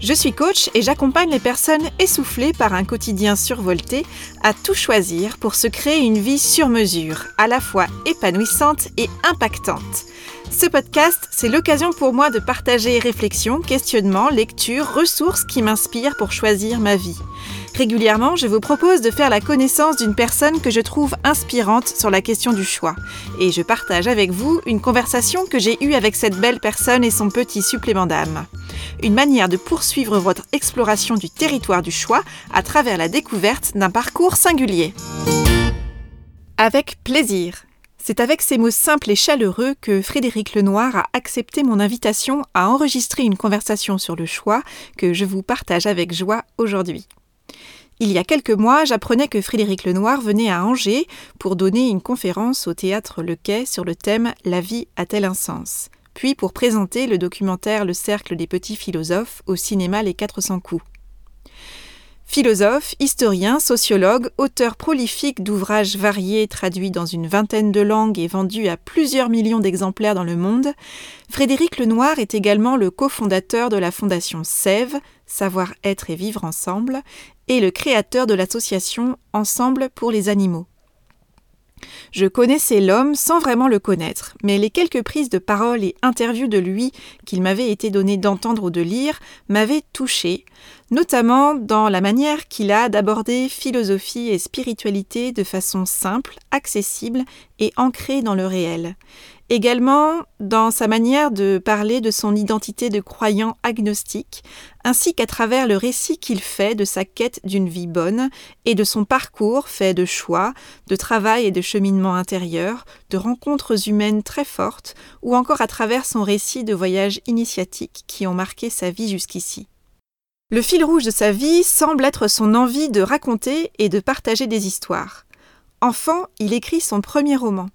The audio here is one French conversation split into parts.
Je suis coach et j'accompagne les personnes essoufflées par un quotidien survolté à tout choisir pour se créer une vie sur mesure, à la fois épanouissante et impactante. Ce podcast, c'est l'occasion pour moi de partager réflexions, questionnements, lectures, ressources qui m'inspirent pour choisir ma vie. Régulièrement, je vous propose de faire la connaissance d'une personne que je trouve inspirante sur la question du choix. Et je partage avec vous une conversation que j'ai eue avec cette belle personne et son petit supplément d'âme une manière de poursuivre votre exploration du territoire du choix à travers la découverte d'un parcours singulier. Avec plaisir. C'est avec ces mots simples et chaleureux que Frédéric Lenoir a accepté mon invitation à enregistrer une conversation sur le choix que je vous partage avec joie aujourd'hui. Il y a quelques mois, j'apprenais que Frédéric Lenoir venait à Angers pour donner une conférence au théâtre Le Quai sur le thème La vie a-t-elle un sens? puis pour présenter le documentaire Le cercle des petits philosophes au cinéma Les 400 coups. Philosophe, historien, sociologue, auteur prolifique d'ouvrages variés traduits dans une vingtaine de langues et vendus à plusieurs millions d'exemplaires dans le monde, Frédéric Lenoir est également le cofondateur de la fondation Sève, Savoir-être et vivre ensemble, et le créateur de l'association Ensemble pour les animaux. Je connaissais l'homme sans vraiment le connaître, mais les quelques prises de parole et interviews de lui qu'il m'avait été donné d'entendre ou de lire m'avaient touché, notamment dans la manière qu'il a d'aborder philosophie et spiritualité de façon simple, accessible et ancrée dans le réel, Également dans sa manière de parler de son identité de croyant agnostique, ainsi qu'à travers le récit qu'il fait de sa quête d'une vie bonne et de son parcours fait de choix, de travail et de cheminement intérieur, de rencontres humaines très fortes, ou encore à travers son récit de voyages initiatiques qui ont marqué sa vie jusqu'ici. Le fil rouge de sa vie semble être son envie de raconter et de partager des histoires. Enfant, il écrit son premier roman.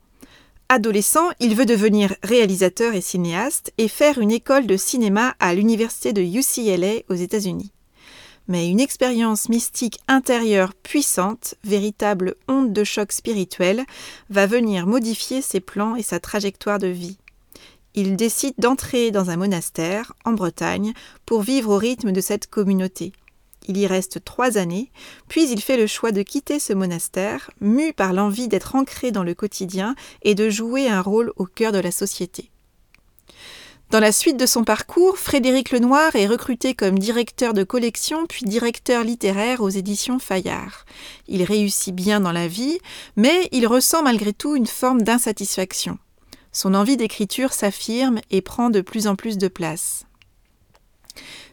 Adolescent, il veut devenir réalisateur et cinéaste et faire une école de cinéma à l'université de UCLA aux États-Unis. Mais une expérience mystique intérieure puissante, véritable onde de choc spirituel, va venir modifier ses plans et sa trajectoire de vie. Il décide d'entrer dans un monastère, en Bretagne, pour vivre au rythme de cette communauté. Il y reste trois années, puis il fait le choix de quitter ce monastère, mu par l'envie d'être ancré dans le quotidien et de jouer un rôle au cœur de la société. Dans la suite de son parcours, Frédéric Lenoir est recruté comme directeur de collection puis directeur littéraire aux éditions Fayard. Il réussit bien dans la vie, mais il ressent malgré tout une forme d'insatisfaction. Son envie d'écriture s'affirme et prend de plus en plus de place.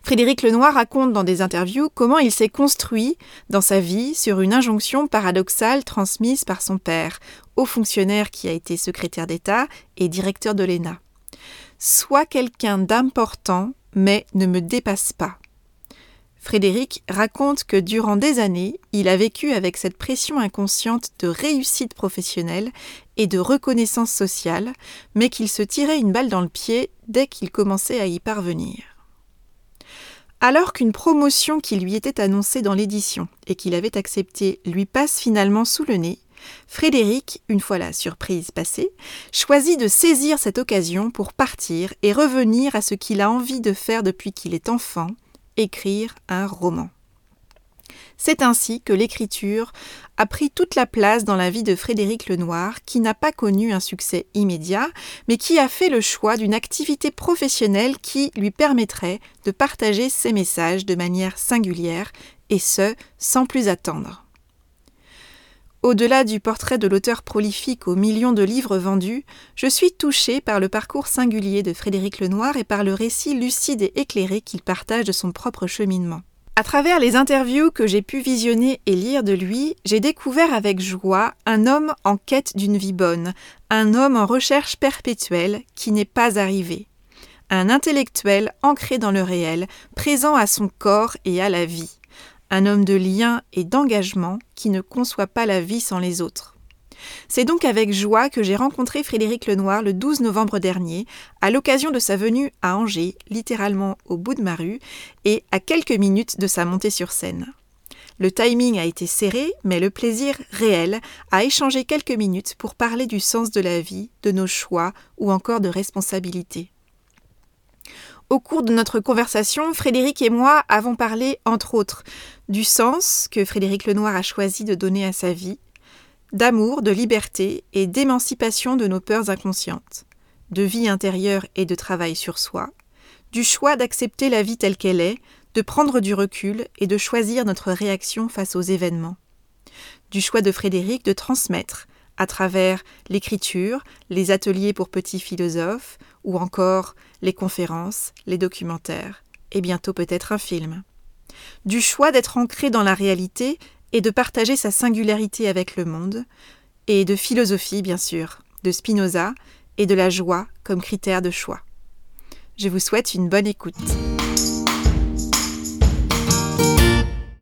Frédéric Lenoir raconte dans des interviews comment il s'est construit dans sa vie sur une injonction paradoxale transmise par son père, haut fonctionnaire qui a été secrétaire d'État et directeur de l'ENA. Sois quelqu'un d'important, mais ne me dépasse pas. Frédéric raconte que durant des années, il a vécu avec cette pression inconsciente de réussite professionnelle et de reconnaissance sociale, mais qu'il se tirait une balle dans le pied dès qu'il commençait à y parvenir. Alors qu'une promotion qui lui était annoncée dans l'édition et qu'il avait acceptée lui passe finalement sous le nez, Frédéric, une fois la surprise passée, choisit de saisir cette occasion pour partir et revenir à ce qu'il a envie de faire depuis qu'il est enfant, écrire un roman. C'est ainsi que l'écriture a pris toute la place dans la vie de Frédéric Lenoir, qui n'a pas connu un succès immédiat, mais qui a fait le choix d'une activité professionnelle qui lui permettrait de partager ses messages de manière singulière, et ce, sans plus attendre. Au-delà du portrait de l'auteur prolifique aux millions de livres vendus, je suis touchée par le parcours singulier de Frédéric Lenoir et par le récit lucide et éclairé qu'il partage de son propre cheminement. À travers les interviews que j'ai pu visionner et lire de lui, j'ai découvert avec joie un homme en quête d'une vie bonne, un homme en recherche perpétuelle qui n'est pas arrivé, un intellectuel ancré dans le réel, présent à son corps et à la vie, un homme de lien et d'engagement qui ne conçoit pas la vie sans les autres. C'est donc avec joie que j'ai rencontré Frédéric Lenoir le 12 novembre dernier, à l'occasion de sa venue à Angers, littéralement au bout de ma rue, et à quelques minutes de sa montée sur scène. Le timing a été serré, mais le plaisir réel à échanger quelques minutes pour parler du sens de la vie, de nos choix ou encore de responsabilité. Au cours de notre conversation, Frédéric et moi avons parlé, entre autres, du sens que Frédéric Lenoir a choisi de donner à sa vie, d'amour, de liberté et d'émancipation de nos peurs inconscientes, de vie intérieure et de travail sur soi, du choix d'accepter la vie telle qu'elle est, de prendre du recul et de choisir notre réaction face aux événements, du choix de Frédéric de transmettre, à travers l'écriture, les ateliers pour petits philosophes, ou encore les conférences, les documentaires, et bientôt peut-être un film. Du choix d'être ancré dans la réalité et de partager sa singularité avec le monde, et de philosophie bien sûr, de Spinoza, et de la joie comme critère de choix. Je vous souhaite une bonne écoute.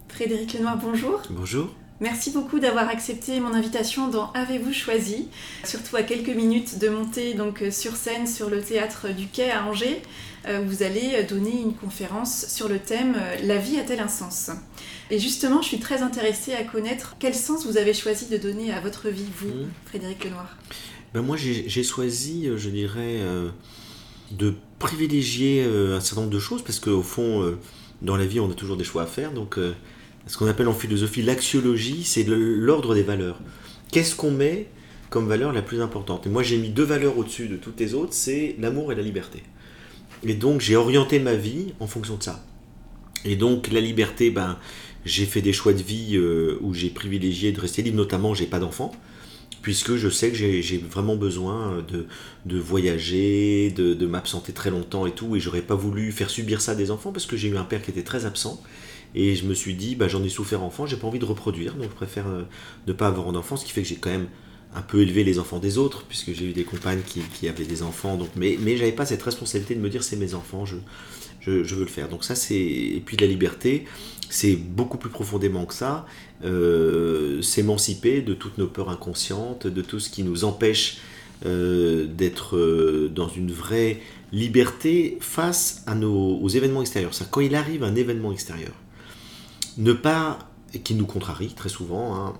Frédéric Lenoir, bonjour. Bonjour. Merci beaucoup d'avoir accepté mon invitation dans Avez-vous choisi? Surtout à quelques minutes de monter donc euh, sur scène sur le théâtre du Quai à Angers, euh, vous allez donner une conférence sur le thème euh, La vie a-t-elle un sens? Et justement, je suis très intéressée à connaître quel sens vous avez choisi de donner à votre vie, vous, mmh. Frédéric Lenoir. Ben moi, j'ai choisi, je dirais, de privilégier un certain nombre de choses parce qu'au fond, dans la vie, on a toujours des choix à faire. Donc, ce qu'on appelle en philosophie l'axiologie, c'est l'ordre des valeurs. Qu'est-ce qu'on met comme valeur la plus importante? Et moi j'ai mis deux valeurs au-dessus de toutes les autres, c'est l'amour et la liberté. Et donc j'ai orienté ma vie en fonction de ça. Et donc la liberté, ben, j'ai fait des choix de vie euh, où j'ai privilégié de rester libre, notamment j'ai pas d'enfants, puisque je sais que j'ai vraiment besoin de, de voyager, de, de m'absenter très longtemps et tout, et j'aurais pas voulu faire subir ça à des enfants parce que j'ai eu un père qui était très absent et je me suis dit, bah, j'en ai souffert enfant, j'ai pas envie de reproduire, donc je préfère euh, ne pas avoir d'enfant, ce qui fait que j'ai quand même un peu élevé les enfants des autres, puisque j'ai eu des compagnes qui, avaient des enfants, donc, mais, mais j'avais pas cette responsabilité de me dire c'est mes enfants, je, je, veux le faire. Donc ça c'est... Et puis la liberté, c'est beaucoup plus profondément que ça, euh, s'émanciper de toutes nos peurs inconscientes, de tout ce qui nous empêche euh, d'être dans une vraie liberté face à nos, aux événements extérieurs. Ça, quand il arrive un événement extérieur, ne pas, qui nous contrarie très souvent, hein,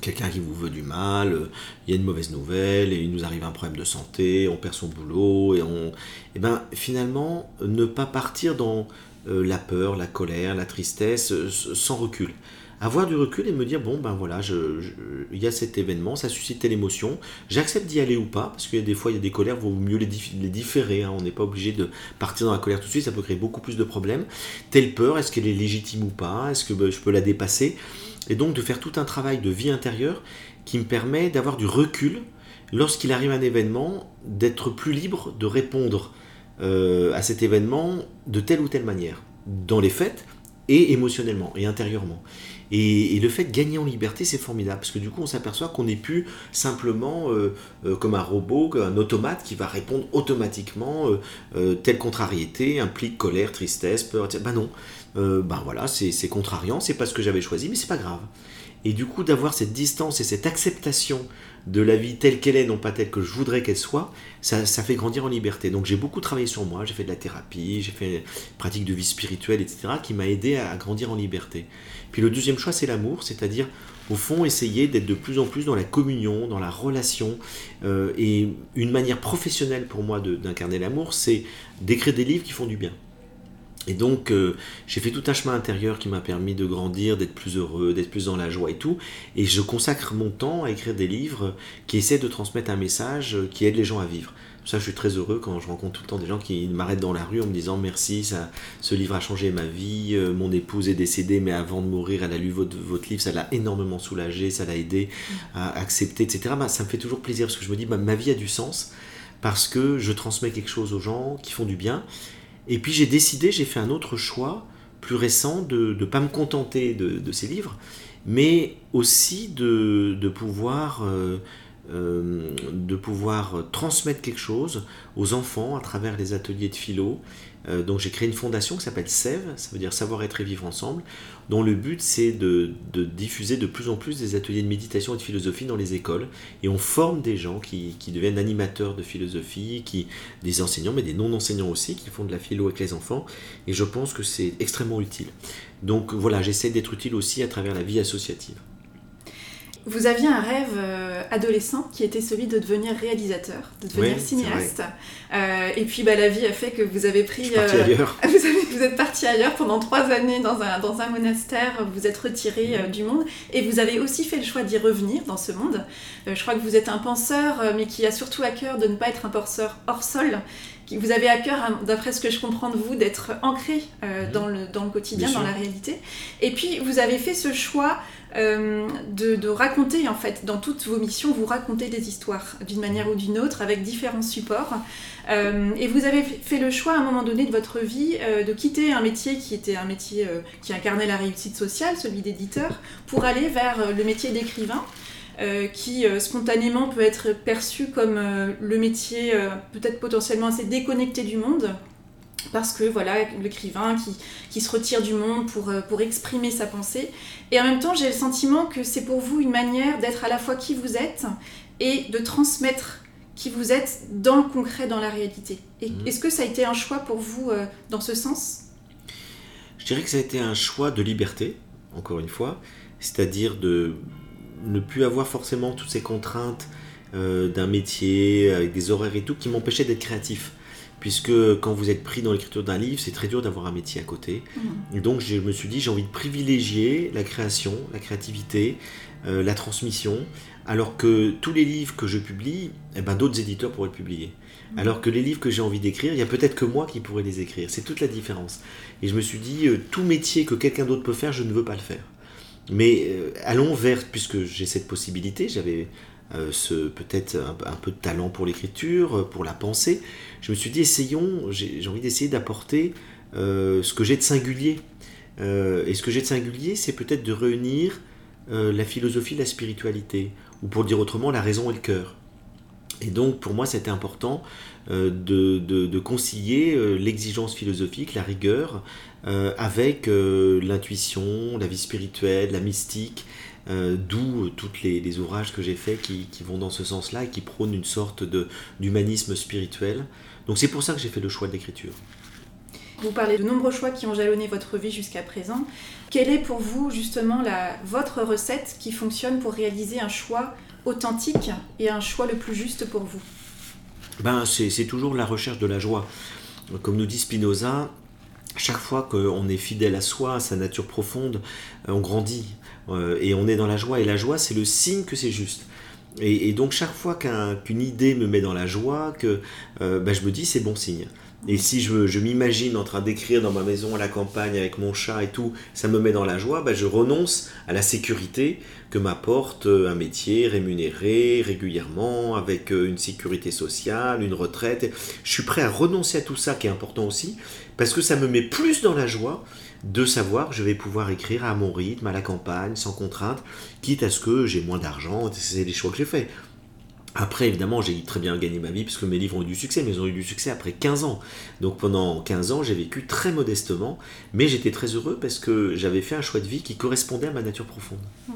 quelqu'un qui vous veut du mal, euh, il y a une mauvaise nouvelle, et il nous arrive un problème de santé, on perd son boulot, et on. Et eh ben finalement, ne pas partir dans euh, la peur, la colère, la tristesse, euh, sans recul avoir du recul et me dire bon ben voilà, il y a cet événement, ça suscite telle émotion, j'accepte d'y aller ou pas, parce a des fois il y a des colères, vaut mieux les, les différer, hein. on n'est pas obligé de partir dans la colère tout de suite, ça peut créer beaucoup plus de problèmes. Telle peur, est-ce qu'elle est légitime ou pas, est-ce que ben, je peux la dépasser? Et donc de faire tout un travail de vie intérieure qui me permet d'avoir du recul lorsqu'il arrive un événement, d'être plus libre de répondre euh, à cet événement de telle ou telle manière, dans les faits et émotionnellement et intérieurement. Et, le fait de gagner en liberté, c'est formidable, parce que du coup, on s'aperçoit qu'on n'est plus simplement euh, euh, comme un robot, un automate qui va répondre automatiquement, euh, telle contrariété implique colère, tristesse, peur, etc. Ben non, ben voilà, c'est contrariant, c'est pas ce que j'avais choisi, mais c'est pas grave. Et du coup, d'avoir cette distance et cette acceptation de la vie telle qu'elle est, non pas telle que je voudrais qu'elle soit, ça, fait grandir en liberté. Donc j'ai beaucoup travaillé sur moi, j'ai fait de la thérapie, j'ai fait pratique de vie spirituelle, etc., qui m'a aidé à, grandir en liberté. Puis le deuxième choix, c'est l'amour, c'est-à-dire au fond essayer d'être de plus en plus dans la communion, dans la relation. Euh, et une manière professionnelle pour moi d'incarner l'amour, c'est d'écrire des livres qui font du bien. Et donc, euh, j'ai fait tout un chemin intérieur qui m'a permis de grandir, d'être plus heureux, d'être plus dans la joie et tout. Et je consacre mon temps à écrire des livres qui essaient de transmettre un message qui aide les gens à vivre. Ça, je suis très heureux quand je rencontre tout le temps des gens qui m'arrêtent dans la rue en me disant merci, ça, ce livre a changé ma vie, euh, mon épouse est décédée, mais avant de mourir, elle a lu votre, livre, ça l'a énormément soulagé, ça l'a aidé à accepter, etc. Bah, ça me fait toujours plaisir parce que je me dis, bah, ma vie a du sens parce que je transmets quelque chose aux gens qui font du bien. Et puis j'ai décidé, j'ai fait un autre choix plus récent de ne pas me contenter de, ces livres, mais aussi de, pouvoir euh, de pouvoir transmettre quelque chose aux enfants à travers les ateliers de philo. donc j'ai créé une fondation qui s'appelle SEV, ça veut dire Savoir être et vivre ensemble, dont le but c'est de, diffuser de plus en plus des ateliers de méditation et de philosophie dans les écoles. Et on forme des gens qui, deviennent animateurs de philosophie, qui, des enseignants, mais des non-enseignants aussi, qui font de la philo avec les enfants. Et je pense que c'est extrêmement utile. Donc voilà, j'essaie d'être utile aussi à travers la vie associative. Vous aviez un rêve euh, adolescent qui était celui de devenir réalisateur, de devenir cinéaste. Euh, et puis bah, la vie a fait que vous avez pris. Je suis euh, ailleurs. Vous, êtes parti ailleurs pendant trois années dans un, dans un monastère, vous êtes retiré du monde et vous avez aussi fait le choix d'y revenir dans ce monde. je crois que vous êtes un penseur, mais qui a surtout à cœur de ne pas être un penseur hors sol vous avez à cœur, hein, d'après ce que je comprends de vous, d'être ancré mhm. dans, le, dans le quotidien, dans la réalité. Et puis, vous avez fait ce choix euh, de, raconter, en fait, dans toutes vos missions, vous racontez des histoires d'une manière ou d'une autre, avec différents supports. Euh, et vous avez fait le choix, à un moment donné de votre vie, euh, de quitter un métier qui était un métier qui incarnait la réussite sociale, celui d'éditeur, pour aller vers le métier d'écrivain. Qui spontanément peut être perçu comme le métier peut-être potentiellement assez déconnecté du monde, parce que voilà, l'écrivain qui, qui, se retire du monde pour, euh, pour exprimer sa pensée. Et en même temps, j'ai le sentiment que c'est pour vous une manière d'être à la fois qui vous êtes et de transmettre qui vous êtes dans le concret, dans la réalité. Mhm. Est-ce que ça a été un choix pour vous euh, dans ce sens? Je dirais que ça a été un choix de liberté, encore une fois, c'est-à-dire de ne plus avoir forcément toutes ces contraintes euh, d'un métier avec des horaires et tout qui m'empêchaient d'être créatif puisque quand vous êtes pris dans l'écriture d'un livre, c'est très dur d'avoir un métier à côté. Mmh. Et donc je me suis dit, j'ai envie de privilégier la création, la créativité, euh, la transmission, alors que tous les livres que je publie, eh ben, d'autres éditeurs pourraient le publier. Mmh. Alors que les livres que j'ai envie d'écrire, il y a peut-être que moi qui pourrais les écrire. C'est toute la différence. Et je me suis dit, euh, tout métier que quelqu'un d'autre peut faire, je ne veux pas le faire. Mais euh, allons vers, puisque j'ai cette possibilité, j'avais ce peut-être un, peu de talent pour l'écriture, pour la pensée, je me suis dit, essayons, j'ai envie d'essayer d'apporter euh, ce que j'ai de singulier. Euh, et ce que j'ai de singulier, c'est peut-être de réunir euh, la philosophie, la spiritualité, ou pour dire autrement, la raison et le cœur. Et donc, pour moi, c'était important de, de, concilier l'exigence philosophique, la rigueur, avec l'intuition, la vie spirituelle, la mystique, d'où tous les, ouvrages que j'ai faits qui, vont dans ce sens-là et qui prônent une sorte d'humanisme spirituel. Donc c'est pour ça que j'ai fait le choix de l'écriture. Vous parlez de nombreux choix qui ont jalonné votre vie jusqu'à présent. Quelle est pour vous justement votre recette qui fonctionne pour réaliser un choix authentique et un choix le plus juste pour vous ben, C'est toujours la recherche de la joie. Comme nous dit Spinoza, chaque fois qu'on est fidèle à soi, à sa nature profonde, on grandit euh, et on est dans la joie. Et la joie, c'est le signe que c'est juste. Et, donc chaque fois qu'une idée me met dans la joie, que euh, bah, je me dis c'est bon signe. Et si je, m'imagine en train d'écrire dans ma maison à la campagne avec mon chat et tout, ça me met dans la joie, bah, je renonce à la sécurité que m'apporte euh, un métier rémunéré régulièrement, avec euh, une sécurité sociale, une retraite. Je suis prêt à renoncer à tout ça qui est important aussi, parce que ça me met plus dans la joie de savoir que je vais pouvoir écrire à mon rythme, à la campagne, sans contrainte, quitte à ce que j'ai moins d'argent, c'est les choix que j'ai faits. Après, évidemment, j'ai très bien gagné ma vie parce que mes livres ont eu du succès, mais ils ont eu du succès après 15 ans. Donc pendant 15 ans, j'ai vécu très modestement, mais j'étais très heureux parce que j'avais fait un choix de vie qui correspondait à ma nature profonde. Hmm.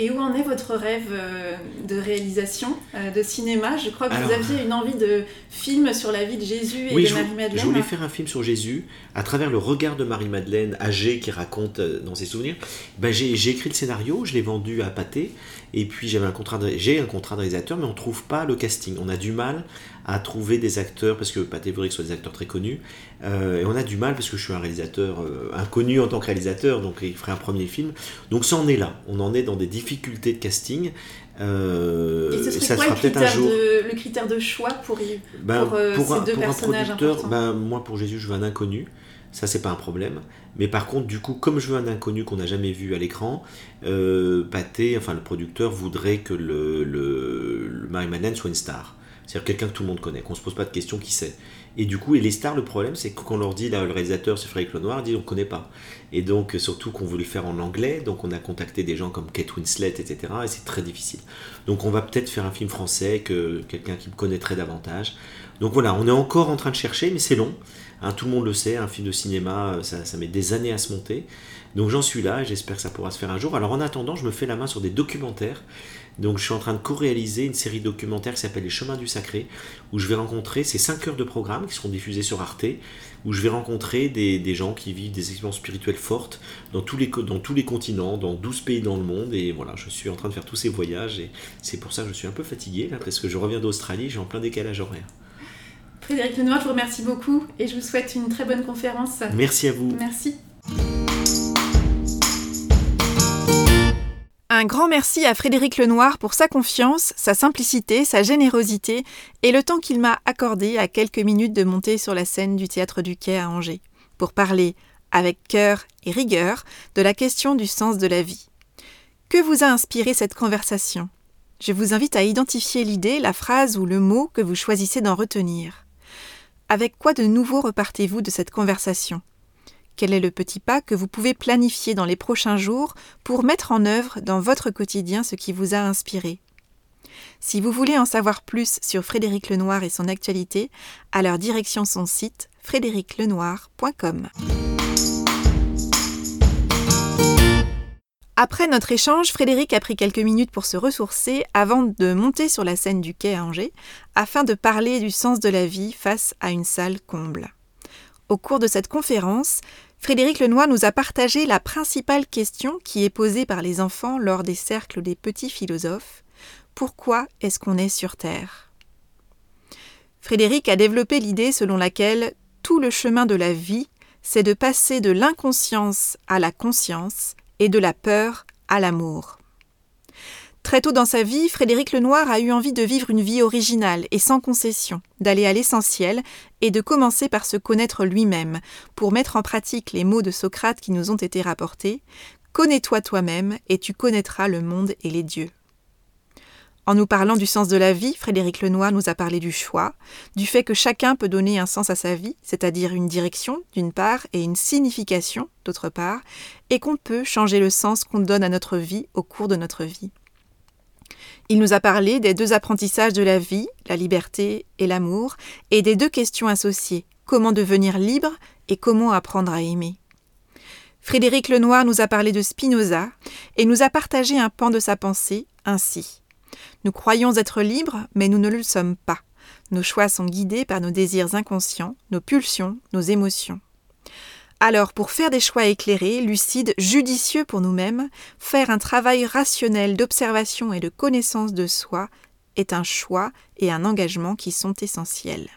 Et où en est votre rêve euh, de réalisation euh, de cinéma? Je crois que vous aviez une envie de film sur la vie de Jésus et de Marie-Madeleine. Je voulais faire un film sur Jésus à travers le regard de Marie-Madeleine, âgée, qui raconte euh, dans ses souvenirs. Ben, j'ai écrit le scénario, je l'ai vendu à Pâté, et puis j'avais un contrat, j'ai un contrat de réalisateur, mais on ne trouve pas le casting. On a du mal à trouver des acteurs, parce que Pathé voudrait que ce soit des acteurs très connus, euh, et on a du mal parce que je suis un réalisateur euh, inconnu en tant que réalisateur, donc il ferait un premier film. Donc ça en est là, on en est dans des difficultés de casting. Euh, et ce serait ça quoi sera peut-être un jour. le critère de choix pour, ben, pour, pour ces deux personnages ben, Moi, pour Jésus, je veux un inconnu. Ça, c'est pas un problème. Mais par contre, du coup, comme je veux un inconnu qu'on n'a jamais vu à l'écran, euh, Pathé, enfin le producteur, voudrait que le, le, le Marie-Madeleine soit une star. C'est-à-dire quelqu'un que tout le monde connaît, qu'on se pose pas de questions, qui sait. Et du coup, et les stars, le problème, c'est que quand on leur dit, là, le réalisateur, c'est Frédéric Lenoir, dit on ne connaît pas. Et donc, surtout qu'on voulait le faire en anglais, donc on a contacté des gens comme Kate Winslet, etc. Et c'est très difficile. Donc, on va peut-être faire un film français, que quelqu'un qui me connaîtrait davantage. Donc voilà, on est encore en train de chercher, mais c'est long. Hein, tout le monde le sait, un film de cinéma, ça, ça met des années à se monter. Donc j'en suis là, j'espère que ça pourra se faire un jour. Alors en attendant, je me fais la main sur des documentaires donc je suis en train de co-réaliser une série documentaire qui s'appelle Les Chemins du Sacré, où je vais rencontrer ces 5 heures de programme qui seront diffusées sur Arte, où je vais rencontrer des, gens qui vivent des expériences spirituelles fortes dans tous, les, dans tous les continents, dans 12 pays dans le monde. Et voilà, je suis en train de faire tous ces voyages et c'est pour ça que je suis un peu fatigué, là, parce que je reviens d'Australie, j'ai en plein décalage horaire. Frédéric Lenoir, je vous remercie beaucoup et je vous souhaite une très bonne conférence. Merci à vous. Merci. Un grand merci à Frédéric Lenoir pour sa confiance, sa simplicité, sa générosité et le temps qu'il m'a accordé à quelques minutes de monter sur la scène du théâtre du Quai à Angers, pour parler, avec cœur et rigueur, de la question du sens de la vie. Que vous a inspiré cette conversation? Je vous invite à identifier l'idée, la phrase ou le mot que vous choisissez d'en retenir. Avec quoi de nouveau repartez-vous de cette conversation? Quel est le petit pas que vous pouvez planifier dans les prochains jours pour mettre en œuvre dans votre quotidien ce qui vous a inspiré Si vous voulez en savoir plus sur Frédéric Lenoir et son actualité, alors direction son site frédériclenoir.com. Après notre échange, Frédéric a pris quelques minutes pour se ressourcer avant de monter sur la scène du quai à Angers, afin de parler du sens de la vie face à une salle comble. Au cours de cette conférence, Frédéric Lenoir nous a partagé la principale question qui est posée par les enfants lors des cercles des petits philosophes. Pourquoi est-ce qu'on est sur Terre? Frédéric a développé l'idée selon laquelle tout le chemin de la vie, c'est de passer de l'inconscience à la conscience et de la peur à l'amour. Très tôt dans sa vie, Frédéric Lenoir a eu envie de vivre une vie originale et sans concession, d'aller à l'essentiel et de commencer par se connaître lui-même, pour mettre en pratique les mots de Socrate qui nous ont été rapportés Connais-toi toi-même et tu connaîtras le monde et les dieux. En nous parlant du sens de la vie, Frédéric Lenoir nous a parlé du choix, du fait que chacun peut donner un sens à sa vie, c'est-à-dire une direction d'une part et une signification d'autre part, et qu'on peut changer le sens qu'on donne à notre vie au cours de notre vie. Il nous a parlé des deux apprentissages de la vie, la liberté et l'amour, et des deux questions associées, comment devenir libre et comment apprendre à aimer. Frédéric Lenoir nous a parlé de Spinoza et nous a partagé un pan de sa pensée ainsi. Nous croyons être libres, mais nous ne le sommes pas. Nos choix sont guidés par nos désirs inconscients, nos pulsions, nos émotions. Alors, pour faire des choix éclairés, lucides, judicieux pour nous-mêmes, faire un travail rationnel d'observation et de connaissance de soi est un choix et un engagement qui sont essentiels.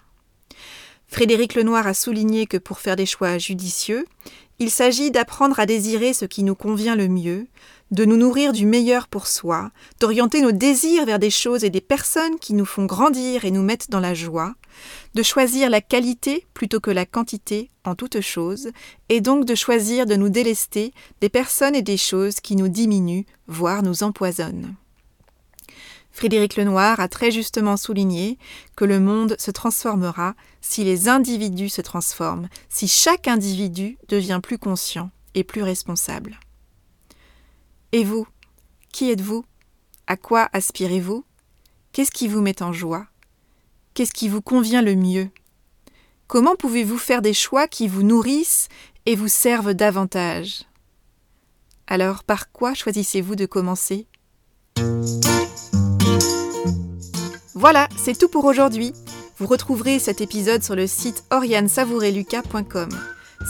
Frédéric Lenoir a souligné que pour faire des choix judicieux, il s'agit d'apprendre à désirer ce qui nous convient le mieux, de nous nourrir du meilleur pour soi, d'orienter nos désirs vers des choses et des personnes qui nous font grandir et nous mettent dans la joie, de choisir la qualité plutôt que la quantité en toute chose, et donc de choisir de nous délester des personnes et des choses qui nous diminuent, voire nous empoisonnent. Frédéric Lenoir a très justement souligné que le monde se transformera si les individus se transforment, si chaque individu devient plus conscient et plus responsable. Et vous Qui êtes-vous? À quoi aspirez-vous? Qu'est-ce qui vous met en joie? Qu'est-ce qui vous convient le mieux? Comment pouvez-vous faire des choix qui vous nourrissent et vous servent davantage? Alors par quoi choisissez-vous de commencer? Voilà, c'est tout pour aujourd'hui. Vous retrouverez cet épisode sur le site oriansavoureluca.com.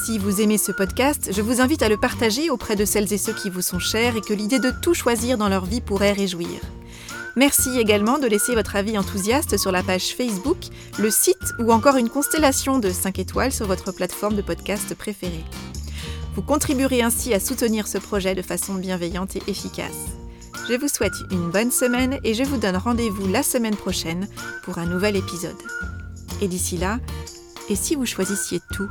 Si vous aimez ce podcast, je vous invite à le partager auprès de celles et ceux qui vous sont chers et que l'idée de tout choisir dans leur vie pourrait réjouir. Merci également de laisser votre avis enthousiaste sur la page Facebook, le site ou encore une constellation de 5 étoiles sur votre plateforme de podcast préférée. Vous contribuerez ainsi à soutenir ce projet de façon bienveillante et efficace. Je vous souhaite une bonne semaine et je vous donne rendez-vous la semaine prochaine pour un nouvel épisode. Et d'ici là, et si vous choisissiez tout?